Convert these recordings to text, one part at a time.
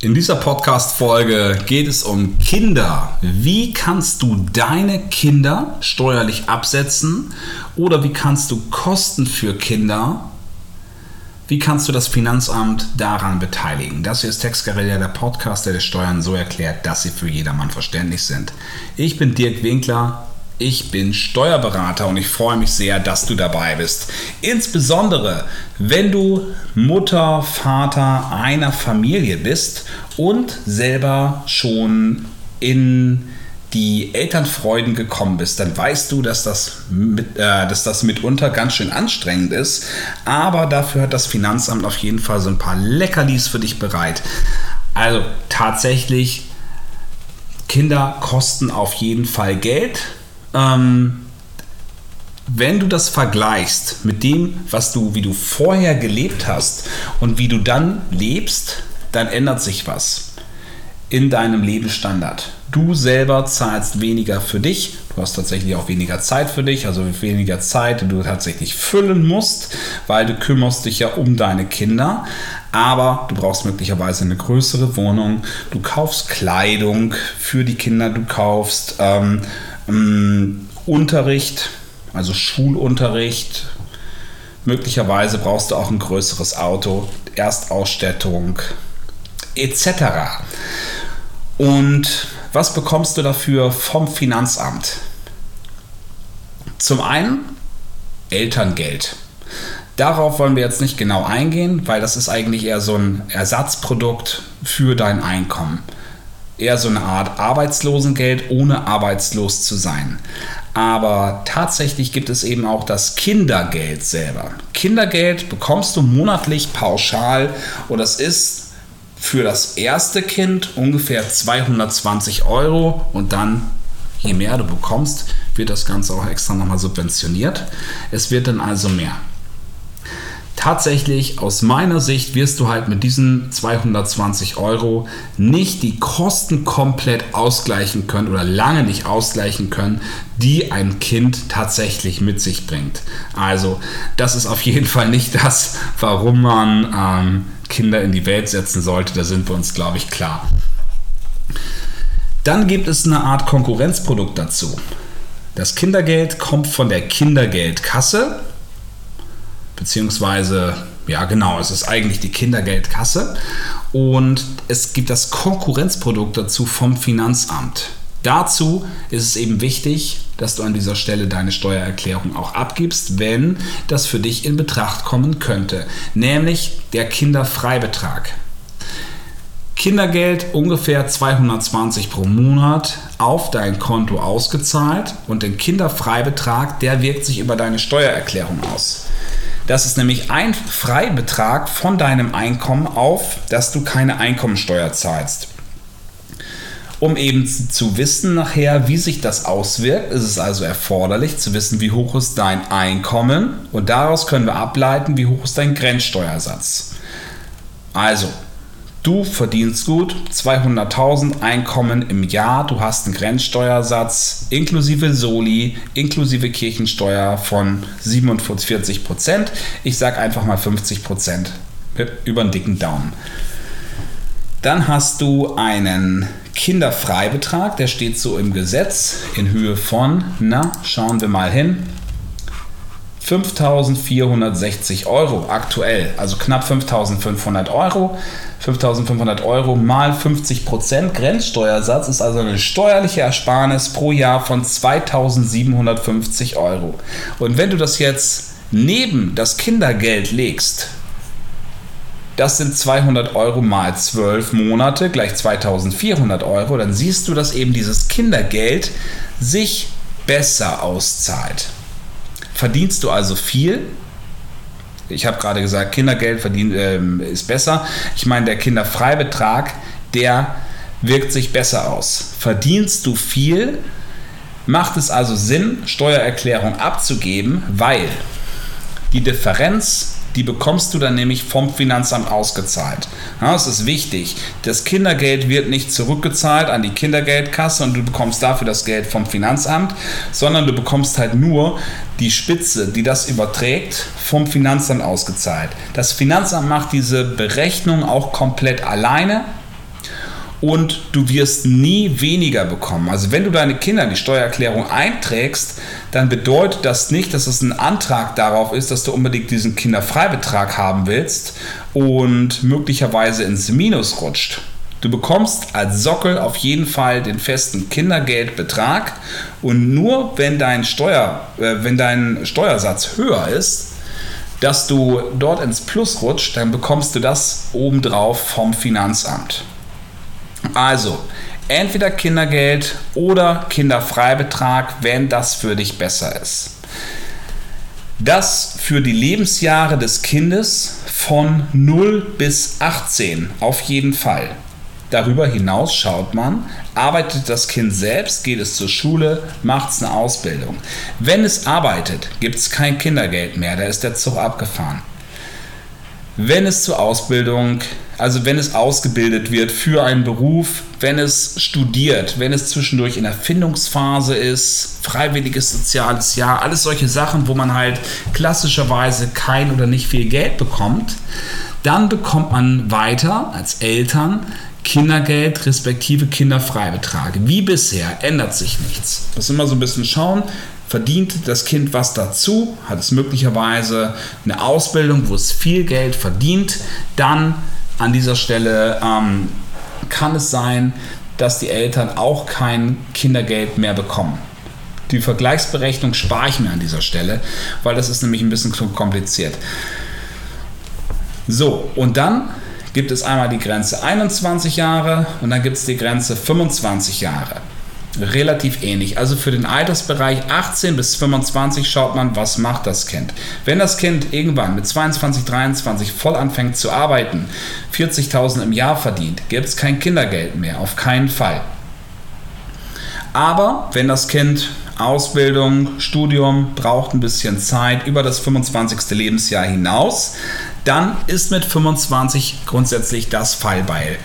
In dieser Podcast-Folge geht es um Kinder. Wie kannst du deine Kinder steuerlich absetzen oder wie kannst du Kosten für Kinder, wie kannst du das Finanzamt daran beteiligen? Das hier ist Textguerilla, der Podcast, der die Steuern so erklärt, dass sie für jedermann verständlich sind. Ich bin Dirk Winkler, ich bin Steuerberater und ich freue mich sehr, dass du dabei bist. Insbesondere, wenn du Mutter, Vater einer Familie bist und selber schon in die Elternfreuden gekommen bist, dann weißt du, dass das, mit, äh, dass das mitunter ganz schön anstrengend ist. Aber dafür hat das Finanzamt auf jeden Fall so ein paar Leckerlis für dich bereit. Also tatsächlich, Kinder kosten auf jeden Fall Geld ähm, wenn du das vergleichst mit dem, was du, wie du vorher gelebt hast und wie du dann lebst, dann ändert sich was in deinem Lebensstandard. Du selber zahlst weniger für dich, du hast tatsächlich auch weniger Zeit für dich, also weniger Zeit, die du tatsächlich füllen musst, weil du kümmerst dich ja um deine Kinder, aber du brauchst möglicherweise eine größere Wohnung, du kaufst Kleidung für die Kinder, du kaufst ähm, ähm, Unterricht, also Schulunterricht. Möglicherweise brauchst du auch ein größeres Auto, Erstausstattung etc. Und was bekommst du dafür vom Finanzamt? Zum einen Elterngeld. Darauf wollen wir jetzt nicht genau eingehen, weil das ist eigentlich eher so ein Ersatzprodukt für dein Einkommen eher so eine Art Arbeitslosengeld, ohne arbeitslos zu sein. Aber tatsächlich gibt es eben auch das Kindergeld selber. Kindergeld bekommst du monatlich pauschal und das ist für das erste Kind ungefähr 220 Euro und dann, je mehr du bekommst, wird das Ganze auch extra nochmal subventioniert. Es wird dann also mehr tatsächlich aus meiner Sicht wirst du halt mit diesen 220 Euro nicht die Kosten komplett ausgleichen können oder lange nicht ausgleichen können, die ein Kind tatsächlich mit sich bringt. Also das ist auf jeden Fall nicht das, warum man ähm, Kinder in die Welt setzen sollte. Da sind wir uns, glaube ich, klar. Dann gibt es eine Art Konkurrenzprodukt dazu. Das Kindergeld kommt von der Kindergeldkasse beziehungsweise, ja genau, es ist eigentlich die Kindergeldkasse und es gibt das Konkurrenzprodukt dazu vom Finanzamt. Dazu ist es eben wichtig, dass du an dieser Stelle deine Steuererklärung auch abgibst, wenn das für dich in Betracht kommen könnte, nämlich der Kinderfreibetrag. Kindergeld ungefähr 220 pro Monat auf dein Konto ausgezahlt und den Kinderfreibetrag, der wirkt sich über deine Steuererklärung aus. Das ist nämlich ein Freibetrag von deinem Einkommen auf, dass du keine Einkommensteuer zahlst. Um eben zu wissen nachher, wie sich das auswirkt, ist es also erforderlich zu wissen, wie hoch ist dein Einkommen und daraus können wir ableiten, wie hoch ist dein Grenzsteuersatz. Also, Du verdienst gut, 200.000 Einkommen im Jahr, du hast einen Grenzsteuersatz inklusive Soli, inklusive Kirchensteuer von 47 Prozent. Ich sage einfach mal 50 Prozent. Über einen dicken Daumen. Dann hast du einen Kinderfreibetrag, der steht so im Gesetz in Höhe von, na, schauen wir mal hin, 5.460 Euro aktuell, also knapp 5.500 Euro. 5.500 Euro mal 50 Prozent Grenzsteuersatz ist also eine steuerliche Ersparnis pro Jahr von 2.750 Euro. Und wenn du das jetzt neben das Kindergeld legst, das sind 200 Euro mal 12 Monate gleich 2400 Euro. Dann siehst du, dass eben dieses Kindergeld sich besser auszahlt. Verdienst du also viel? Ich habe gerade gesagt, Kindergeld verdient, äh, ist besser. Ich meine, der Kinderfreibetrag, der wirkt sich besser aus. Verdienst du viel, macht es also Sinn, Steuererklärung abzugeben, weil die Differenz die bekommst du dann nämlich vom Finanzamt ausgezahlt. Ja, das ist wichtig. Das Kindergeld wird nicht zurückgezahlt an die Kindergeldkasse und du bekommst dafür das Geld vom Finanzamt, sondern du bekommst halt nur die Spitze, die das überträgt, vom Finanzamt ausgezahlt. Das Finanzamt macht diese Berechnung auch komplett alleine und du wirst nie weniger bekommen. Also wenn du deine Kinder in die Steuererklärung einträgst, dann bedeutet das nicht, dass es ein Antrag darauf ist, dass du unbedingt diesen Kinderfreibetrag haben willst und möglicherweise ins Minus rutscht. Du bekommst als Sockel auf jeden Fall den festen Kindergeldbetrag und nur wenn dein, Steuer, äh, wenn dein Steuersatz höher ist, dass du dort ins Plus rutscht, dann bekommst du das obendrauf vom Finanzamt. Also, entweder Kindergeld oder Kinderfreibetrag, wenn das für dich besser ist. Das für die Lebensjahre des Kindes von 0 bis 18 auf jeden Fall. Darüber hinaus schaut man, arbeitet das Kind selbst, geht es zur Schule, macht es eine Ausbildung. Wenn es arbeitet, gibt es kein Kindergeld mehr, da ist der Zug abgefahren. Wenn es zur Ausbildung also wenn es ausgebildet wird für einen Beruf, wenn es studiert, wenn es zwischendurch in der Findungsphase ist, freiwilliges soziales Jahr, alles solche Sachen, wo man halt klassischerweise kein oder nicht viel Geld bekommt, dann bekommt man weiter als Eltern Kindergeld respektive Kinderfreibetrag. Wie bisher ändert sich nichts. Das ist immer so ein bisschen schauen, verdient das Kind was dazu, hat es möglicherweise eine Ausbildung, wo es viel Geld verdient, dann an dieser Stelle ähm, kann es sein, dass die Eltern auch kein Kindergeld mehr bekommen. Die Vergleichsberechnung spare ich mir an dieser Stelle, weil das ist nämlich ein bisschen kompliziert. So, und dann gibt es einmal die Grenze 21 Jahre und dann gibt es die Grenze 25 Jahre relativ ähnlich. Also für den Altersbereich 18 bis 25 schaut man, was macht das Kind. Wenn das Kind irgendwann mit 22, 23 voll anfängt zu arbeiten, 40.000 im Jahr verdient, gibt es kein Kindergeld mehr, auf keinen Fall. Aber wenn das Kind Ausbildung, Studium braucht ein bisschen Zeit über das 25. Lebensjahr hinaus, dann ist mit 25 grundsätzlich das Fallbeil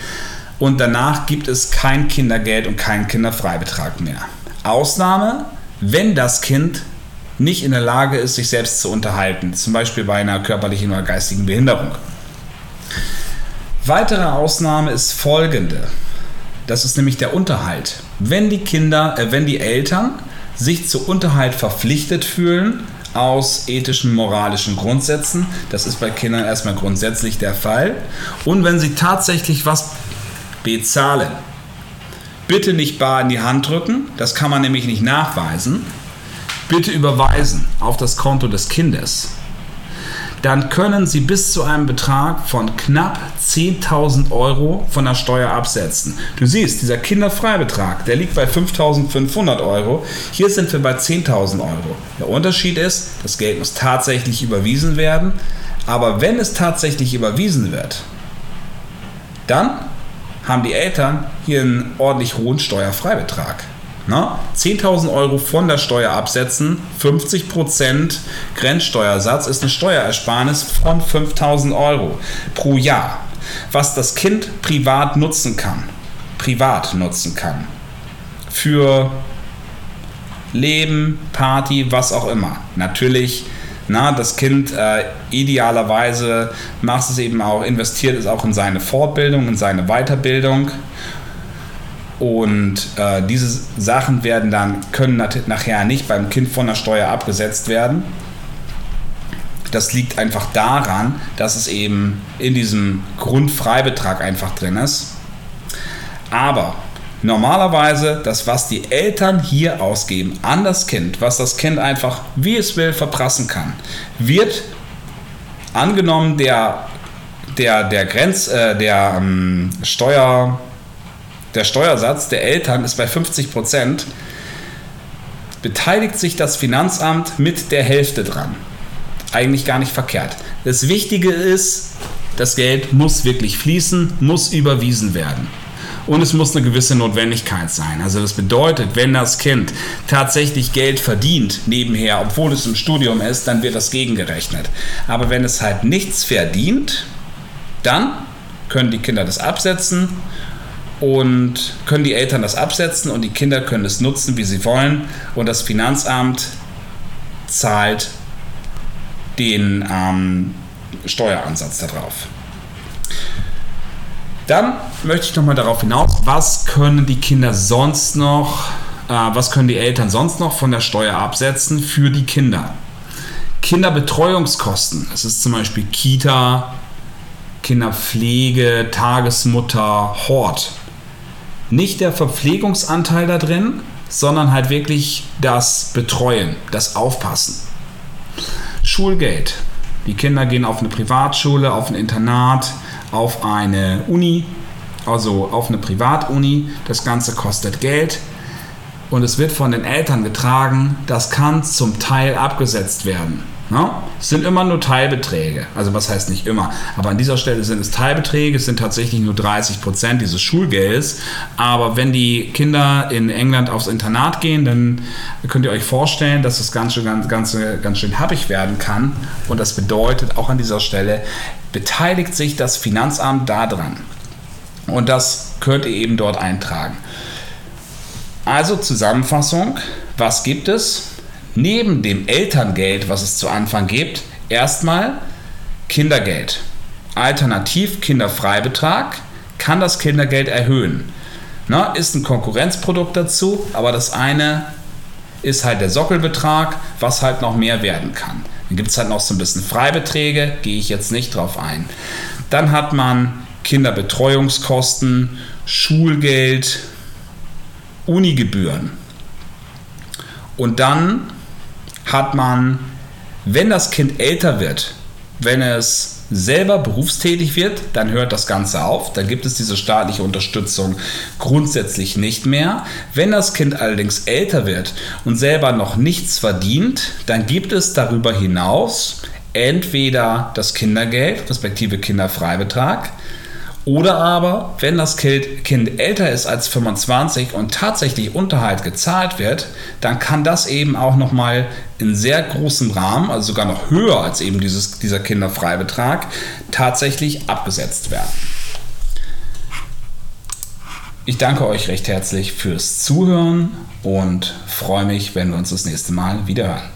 und danach gibt es kein Kindergeld und keinen Kinderfreibetrag mehr. Ausnahme, wenn das Kind nicht in der Lage ist, sich selbst zu unterhalten, zum Beispiel bei einer körperlichen oder geistigen Behinderung. Weitere Ausnahme ist folgende. Das ist nämlich der Unterhalt. Wenn die Kinder, äh, wenn die Eltern sich zu Unterhalt verpflichtet fühlen aus ethischen, moralischen Grundsätzen, das ist bei Kindern erstmal grundsätzlich der Fall, und wenn sie tatsächlich was bezahlen. Bitte nicht bar in die Hand drücken, das kann man nämlich nicht nachweisen. Bitte überweisen auf das Konto des Kindes. Dann können Sie bis zu einem Betrag von knapp 10.000 Euro von der Steuer absetzen. Du siehst, dieser Kinderfreibetrag, der liegt bei 5.500 Euro. Hier sind wir bei 10.000 Euro. Der Unterschied ist, das Geld muss tatsächlich überwiesen werden. Aber wenn es tatsächlich überwiesen wird, dann haben die Eltern hier einen ordentlich hohen Steuerfreibetrag. 10.000 Euro von der Steuer absetzen, 50% Grenzsteuersatz ist eine Steuerersparnis von 5.000 Euro pro Jahr, was das Kind privat nutzen kann. Privat nutzen kann. Für Leben, Party, was auch immer. Natürlich na, das Kind äh, idealerweise macht es eben auch, investiert es auch in seine Fortbildung, in seine Weiterbildung. Und äh, diese Sachen werden dann, können nachher nicht beim Kind von der Steuer abgesetzt werden. Das liegt einfach daran, dass es eben in diesem Grundfreibetrag einfach drin ist. Aber normalerweise das, was die Eltern hier ausgeben an das Kind, was das Kind einfach, wie es will, verprassen kann, wird angenommen der, der, der Grenz, äh, der ähm, Steuer, der Steuersatz der Eltern ist bei 50 Prozent, beteiligt sich das Finanzamt mit der Hälfte dran. Eigentlich gar nicht verkehrt. Das Wichtige ist, das Geld muss wirklich fließen, muss überwiesen werden und es muss eine gewisse Notwendigkeit sein. Also das bedeutet, wenn das Kind tatsächlich Geld verdient nebenher, obwohl es im Studium ist, dann wird das gegengerechnet. Aber wenn es halt nichts verdient, dann können die Kinder das absetzen und können die Eltern das absetzen und die Kinder können es nutzen, wie sie wollen und das Finanzamt zahlt den ähm, Steueransatz darauf. Dann möchte ich nochmal darauf hinaus, was können die Kinder sonst noch, äh, was können die Eltern sonst noch von der Steuer absetzen für die Kinder? Kinderbetreuungskosten. Es ist zum Beispiel Kita, Kinderpflege, Tagesmutter, Hort. Nicht der Verpflegungsanteil da drin, sondern halt wirklich das Betreuen, das Aufpassen. Schulgeld. Die Kinder gehen auf eine Privatschule, auf ein Internat, auf eine Uni, also auf eine Privatuni. Das Ganze kostet Geld und es wird von den Eltern getragen. Das kann zum Teil abgesetzt werden. Ne? Es sind immer nur Teilbeträge. Also was heißt nicht immer, aber an dieser Stelle sind es Teilbeträge. Es sind tatsächlich nur 30 Prozent dieses Schulgelds. Aber wenn die Kinder in England aufs Internat gehen, dann könnt ihr euch vorstellen, dass das Ganze ganz, ganz, ganz schön happig werden kann. Und das bedeutet auch an dieser Stelle, beteiligt sich das Finanzamt daran. Und das könnt ihr eben dort eintragen. Also Zusammenfassung, was gibt es? Neben dem Elterngeld, was es zu Anfang gibt, erstmal Kindergeld. Alternativ Kinderfreibetrag kann das Kindergeld erhöhen. Na, ist ein Konkurrenzprodukt dazu, aber das eine ist halt der Sockelbetrag, was halt noch mehr werden kann. Dann gibt es halt noch so ein bisschen Freibeträge, gehe ich jetzt nicht drauf ein. Dann hat man Kinderbetreuungskosten, Schulgeld, Unigebühren. Und dann hat man, wenn das Kind älter wird, wenn es selber berufstätig wird, dann hört das Ganze auf. Dann gibt es diese staatliche Unterstützung grundsätzlich nicht mehr. Wenn das Kind allerdings älter wird und selber noch nichts verdient, dann gibt es darüber hinaus entweder das Kindergeld, respektive Kinderfreibetrag, oder aber, wenn das Kind älter ist als 25 und tatsächlich Unterhalt gezahlt wird, dann kann das eben auch nochmal in sehr großem Rahmen, also sogar noch höher als eben dieses, dieser Kinderfreibetrag, tatsächlich abgesetzt werden. Ich danke euch recht herzlich fürs Zuhören und freue mich, wenn wir uns das nächste Mal wieder hören.